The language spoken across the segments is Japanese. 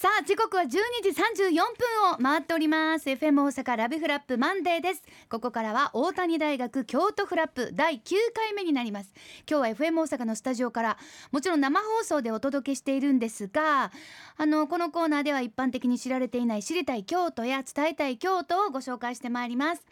さあ時刻は12時34分を回っております。FM 大阪ラブフラップマンデーです。ここからは大谷大学京都フラップ第9回目になります。今日は FM 大阪のスタジオからもちろん生放送でお届けしているんですがあのこのコーナーでは一般的に知られていない知りたい京都や伝えたい京都をご紹介してまいります。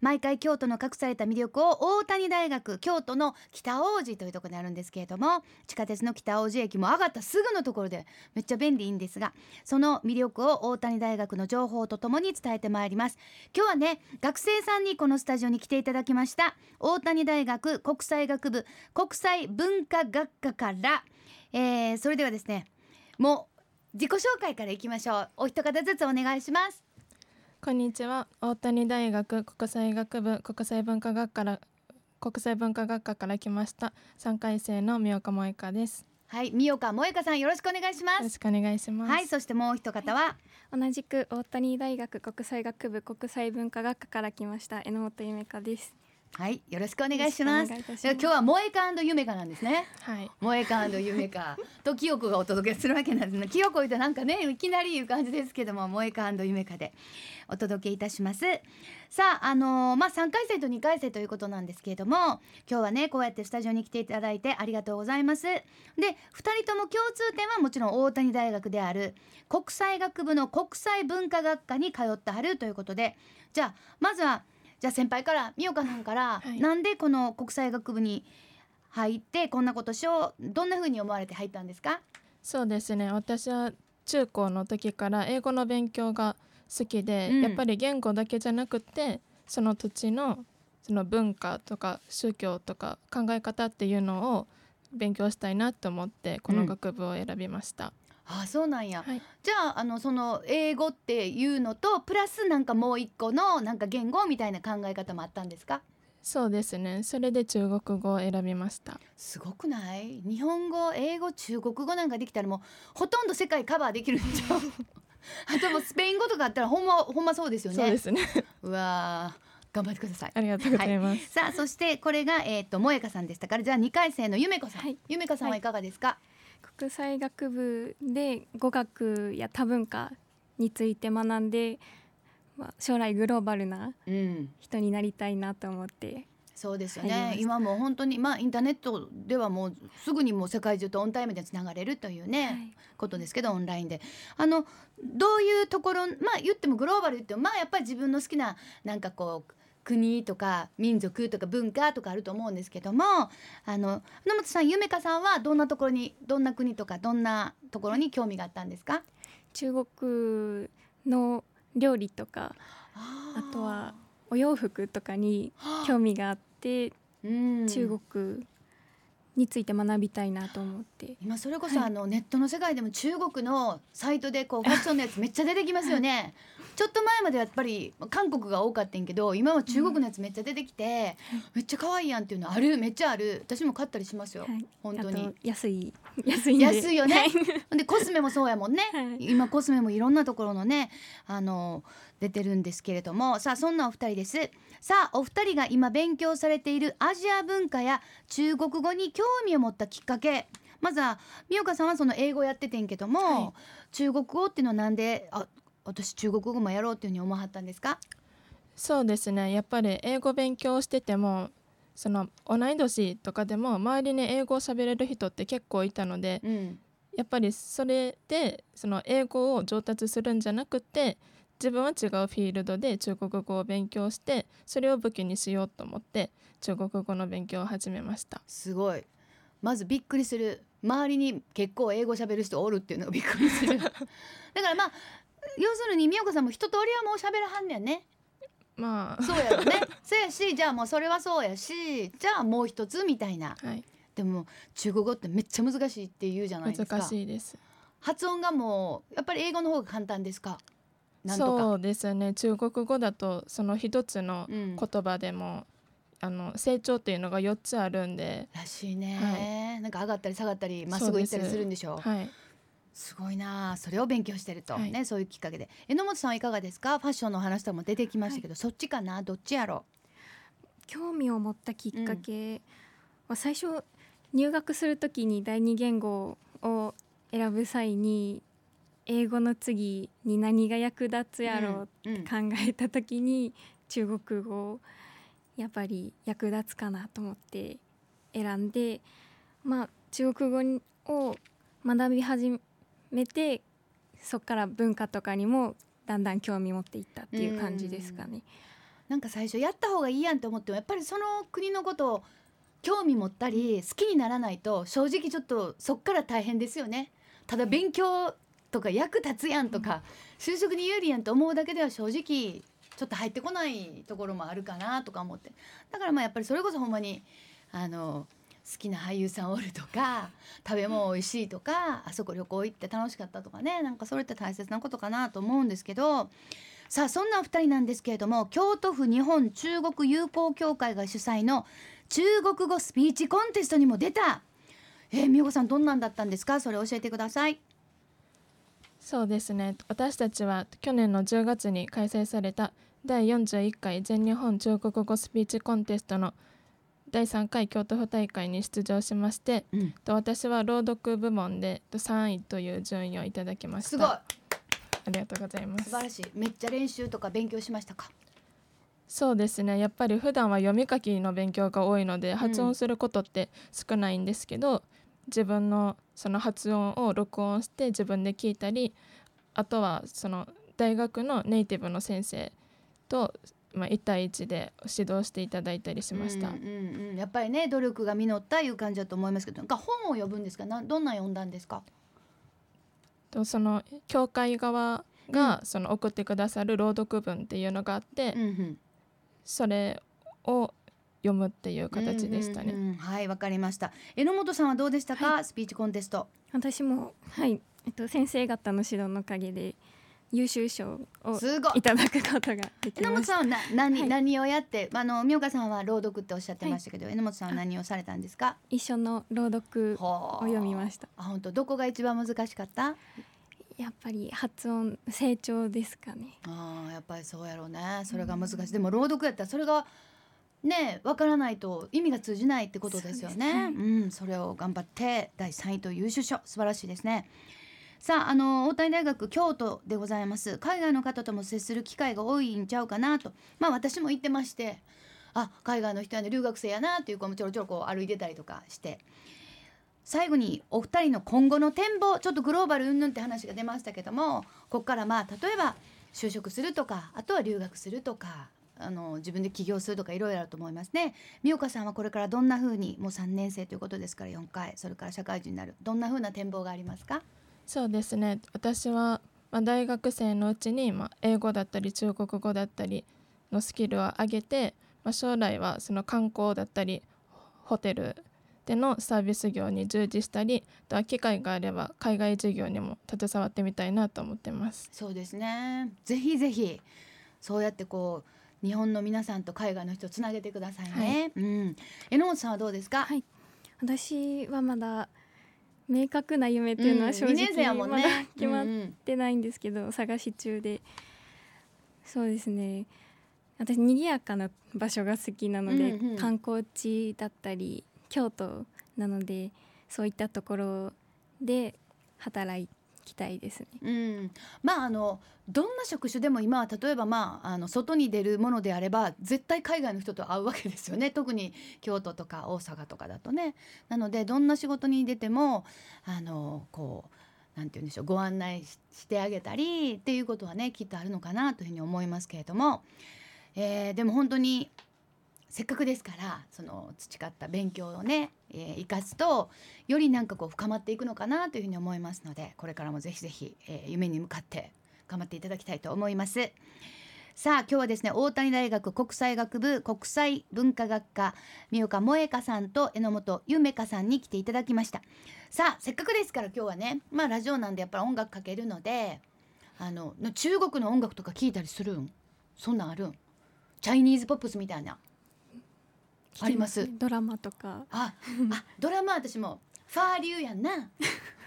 毎回京都の隠された魅力を大谷大学京都の北大路というところにあるんですけれども地下鉄の北大路駅も上がったすぐのところでめっちゃ便利いいんですがその魅力を大谷大学の情報とともに伝えてまいります。今日はね学生さんにこのスタジオに来ていただきました大谷大学国際学部国際文化学科から、えー、それではですねもう自己紹介からいきましょう。お一方ずつお願いします。こんにちは。大谷大学国際学部国際文化学から国際文化学科から来ました。3回生の三岡萌香です。はい三岡萌香さんよろしくお願いします。よろしくお願いします。はいそしてもう一方は、同じく大谷大学国際学部国際文化学科から来ました榎本夢香ですはいよろしくお願いします。今日は萌えか夢かなんですね。はい。萌えか夢か と清子がお届けするわけなんですね。清子言うとなんかねいきなりいう感じですけども萌えか夢かでお届けいたします。さああのー、まあ3回生と2回生ということなんですけれども今日はねこうやってスタジオに来ていただいてありがとうございます。で2人とも共通点はもちろん大谷大学である国際学部の国際文化学科に通ってはるということでじゃあまずはじゃあ先輩から美岡さんから、はい、なんでこの国際学部に入ってこんなことしようどんな風に思われて入ったんですか？そうですね。私は中高の時から英語の勉強が好きで、うん、やっぱり言語だけじゃなくてその土地のその文化とか宗教とか考え方っていうのを勉強したいなと思ってこの学部を選びました。うん、あそうなんや、はい、じゃああのその英語っていうのとプラスなんかもう一個のなんか言語みたいな考え方もあったんですか？そうですね。それで中国語を選びました。すごくない？日本語英語中国語なんかできたらもうほとんど世界カバーできるんじゃ あともスペイン語とかあったらほんまほんまそうですよね。そうですね。うわ頑張ってください。ありがとうございます。はい、さあそしてこれがえっ、ー、と萌香さんでしたからじゃあ二回生のゆめこさん、はい、ゆめこさんはいかがですか？はい、国際学部で語学や多文化について学んで、まあ、将来グローバルな人になりたいなと思って。そうですよね。今も本当にまあインターネットではもうすぐにもう世界中とオンタイムでつながれるというね、はい、ことですけどオンラインで。あのどういうところまあ言ってもグローバル言ってもまあやっぱり自分の好きななんかこう国とか民族とか文化とかあると思うんですけどもあの野本さん夢香さんはどんなところにどんな国とかどんなところに興味があったんですか？中国の料理とかあとはお洋服とかに興味があって、中国について学びたいなと思って。今それこそあのネットの世界でも中国のサイトでこう ファッションのやつめっちゃ出てきますよね。ちょっと前までやっぱり韓国が多かったんけど今は中国のやつめっちゃ出てきて、めっちゃ可愛いやんっていうのあるめっちゃある。私も買ったりしますよ、はい、本当に。安い安い安いよね。でコスメもそうやもんね、はい、今コスメもいろんなところのねあの出てるんですけれどもさあそんなお二人です。さあお二人が今勉強されているアジア文化や中国語に興味を持ったきっかけ。まずは美岡さんはその英語やっててんけども、はい、中国語っていうのはなんであ私中国語もやろうっていうふうに思わはったんですか？そうですね。やっぱり英語勉強しててもその同い年とかでも周りに英語を喋れる人って結構いたので、うん、やっぱりそれでその英語を上達するんじゃなくて自分は違うフィールドで中国語を勉強してそれを武器にしようと思って中国語の勉強を始めました。すごい。まずびっくりする。周りに結構英語喋る人おるっていうのがびっくりする。だからまあ要するに美代子さんも一通りはもう喋らはんねんね。まあ。そうやろね。そうやしじゃあもうそれはそうやしじゃあもう一つみたいな、はい、でも中国語ってめっちゃ難しいって言うじゃないですか。難しいです。発音がもうやっぱり英語の方が簡単ですか？そうですね。中国語だとその一つの言葉でも、うん、あの成長っていうのが4つあるんで。らしいね、はい、なんか上がったり下がったりまっすぐ行ったりするんでしょう。はい。すごいな。それを勉強してると、はい、ねそういうきっかけで。榎本さんはいかがですか？ファッションの話とも出てきましたけど、はい、そっちかな？どっちやろ興味を持ったきっかけは最初入学するときに第二言語を選ぶ際に英語の次に何が役立つやろうって考えた時に、中国語やっぱり役立つかなと思って選んでまあ中国語を学び始めてそこから文化とかにもだんだん興味持っていったっていう感じですかね。なんか最初やった方がいいやんと思ってもやっぱりその国のことを興味持ったり好きにならないと正直ちょっとそっから大変ですよね。ただ勉強とか役立つやんとか、就職に有利やんと思うだけでは正直ちょっと入ってこないところもあるかなとか思って。だからまあやっぱりそれこそほんまにあの好きな俳優さんおるとか食べ物美味しいとかあそこ旅行行って楽しかったとかねなんかそれって大切なことかなと思うんですけどさあそんなお二人なんですけれども京都府日本中国友好協会が主催の中国語スピーチコンテストにも出た。えー、美代子さんどんなんだったんですか？それ教えてくださいそうですね。私たちは去年の10月に開催された第41回全日本中国語スピーチコンテストの第3回京都府大会に出場しまして、うん、私は朗読部門で3位という順位をいただきました。すごい。ありがとうございます。素晴らしい。めっちゃ練習とか勉強しましたか？そうですね。やっぱり普段は読み書きの勉強が多いので発音することって少ないんですけど、うん、自分のその発音を録音して自分で聞いたりあとはその大学のネイティブの先生とまあ、1対1で指導していただいたりしました、うんうんうん、やっぱりね努力が実ったいう感じだと思いますけどなんか本を読むんですか？などんな読んだんですか？とその教会側がその送ってくださる朗読文っていうのがあって、うんうん、それを読むっていう形でしたね。うんうんうん、はいわかりました。榎本さんはどうでしたか、はい、スピーチコンテスト。私もはい。えっと先生方の指導のおかげで優秀賞をい。ただくことができましさんはな何、はい、何をやって？あの美岡さんは朗読っておっしゃってましたけど、はい、榎本さんは何をされたんですか？一緒の朗読を読みました。あ本当？どこが一番難しかった？やっぱり発音成長ですかね。あやっぱりそうやろうね。それが難しい、うん、でも朗読やったらそれがねわからないと意味が通じないってことですよね、ね、うんそれを頑張って第3位と優秀賞。素晴らしいですね。さああの大谷大学京都でございます。海外の方とも接する機会が多いんちゃうかなと。まあ私も行ってましてあ海外の人はね留学生やなっていう子もちょろちょろこう歩いてたりとかして。最後にお二人の今後の展望ちょっとグローバル云々って話が出ましたけどもここからまあ例えば就職するとかあとは留学するとかあの自分で起業するとかいろいろあると思いますね。美岡さんはこれからどんな風にもう3年生ということですから4回それから社会人になる。どんな風な展望がありますか？そうですね。私は、まあ、大学生のうちに、まあ、英語だったり中国語だったりのスキルを上げて、まあ、将来はその観光だったりホテルでのサービス業に従事したりあとは機会があれば海外事業にも携わってみたいなと思ってます。そうですね。ぜひぜひそうやってこう日本の皆さんと海外の人をつなげてくださいね、はい、うん、榎本さんはどうですか、はい、私はまだ明確な夢っていうのは正直まだ決まってないんですけど、探し中で。そうですね。私賑やかな場所が好きなので、うんうん、観光地だったり京都なのでそういったところで働いきたいですね。うん、まああのどんな職種でも今は例えばまああの外に出るものであれば絶対海外の人と会うわけですよね特に京都とか大阪とかだとね。なのでどんな仕事に出てもあのこうなんて言うんでしょうご案内してあげたりっていうことはねきっとあるのかなというふうに思いますけれども、えー、でも本当にせっかくですからその培った勉強をね、えー、生かすとよりなんかこう深まっていくのかなというふうに思いますのでこれからもぜひぜひ、えー、夢に向かって頑張っていただきたいと思います。さあ今日はですね大谷大学国際学部国際文化学科三岡萌香さんと榎本夢香さんに来ていただきました。さあせっかくですから今日はねまあラジオなんでやっぱり音楽かけるのであの中国の音楽とか聞いたりするん？そんなんあるん？チャイニーズポップスみたいな。あります。ドラマとか。あ、あ、ドラマ私もファーリューやんな。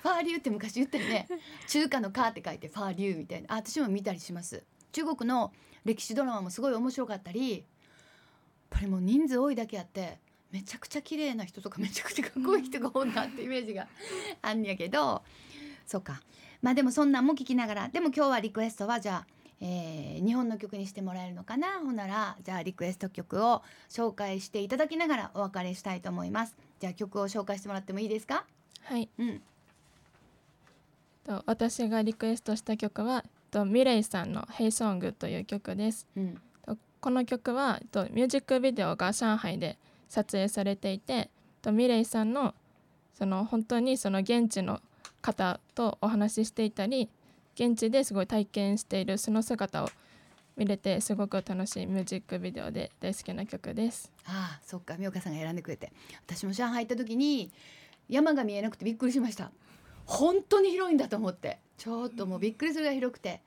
ファーリューって昔言ったよね。中華のカーって書いてファーリューみたいな。あ、私も見たりします。中国の歴史ドラマもすごい面白かったり。やっぱりもう人数多いだけあって。めちゃくちゃ綺麗な人とかめちゃくちゃかっこいい人が多いなってイメージがあんやけどそうかまあでもそんなんも聞きながらでも今日はリクエストはじゃあえー、日本の曲にしてもらえるのかな？ほんならじゃあリクエスト曲を紹介していただきながらお別れしたいと思います。じゃあ曲を紹介してもらってもいいですか？はい、うん、と私がリクエストした曲はとミレイさんの「ヘイソング」という曲です、うん、とこの曲はとミュージックビデオが上海で撮影されていてとミレイさんのその本当にその現地の方とお話ししていたり現地ですごい体験しているその姿を見れてすごく楽しいミュージックビデオで大好きな曲です。ああそっか美岡さんが選んでくれて。私も上海行った時に山が見えなくてびっくりしました。本当に広いんだと思って。ちょっともうびっくりするぐらい広くて。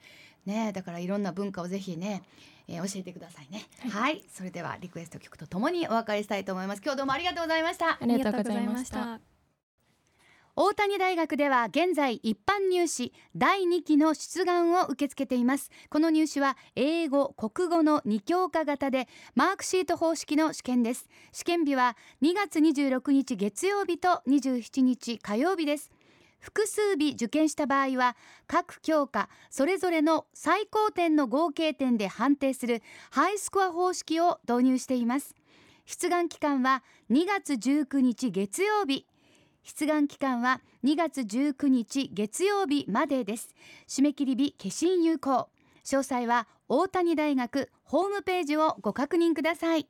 ねだからいろんな文化をぜひねえー、教えてくださいね、はい、はい、それではリクエスト曲とともにお別れしたいと思います。今日どうもありがとうございました。ありがとうございました大谷大学では現在一般入試第2期の出願を受け付けています。この入試は英語国語の2教科型でマークシート方式の試験です。試験日は2月26日月曜日と27日火曜日です。複数日受験した場合は各教科それぞれの最高点の合計点で判定するハイスコア方式を導入しています。出願期間は2月19日月曜日。出願期間は2月19日月曜日までです。締め切り日消印有効。詳細は大谷大学ホームページをご確認ください。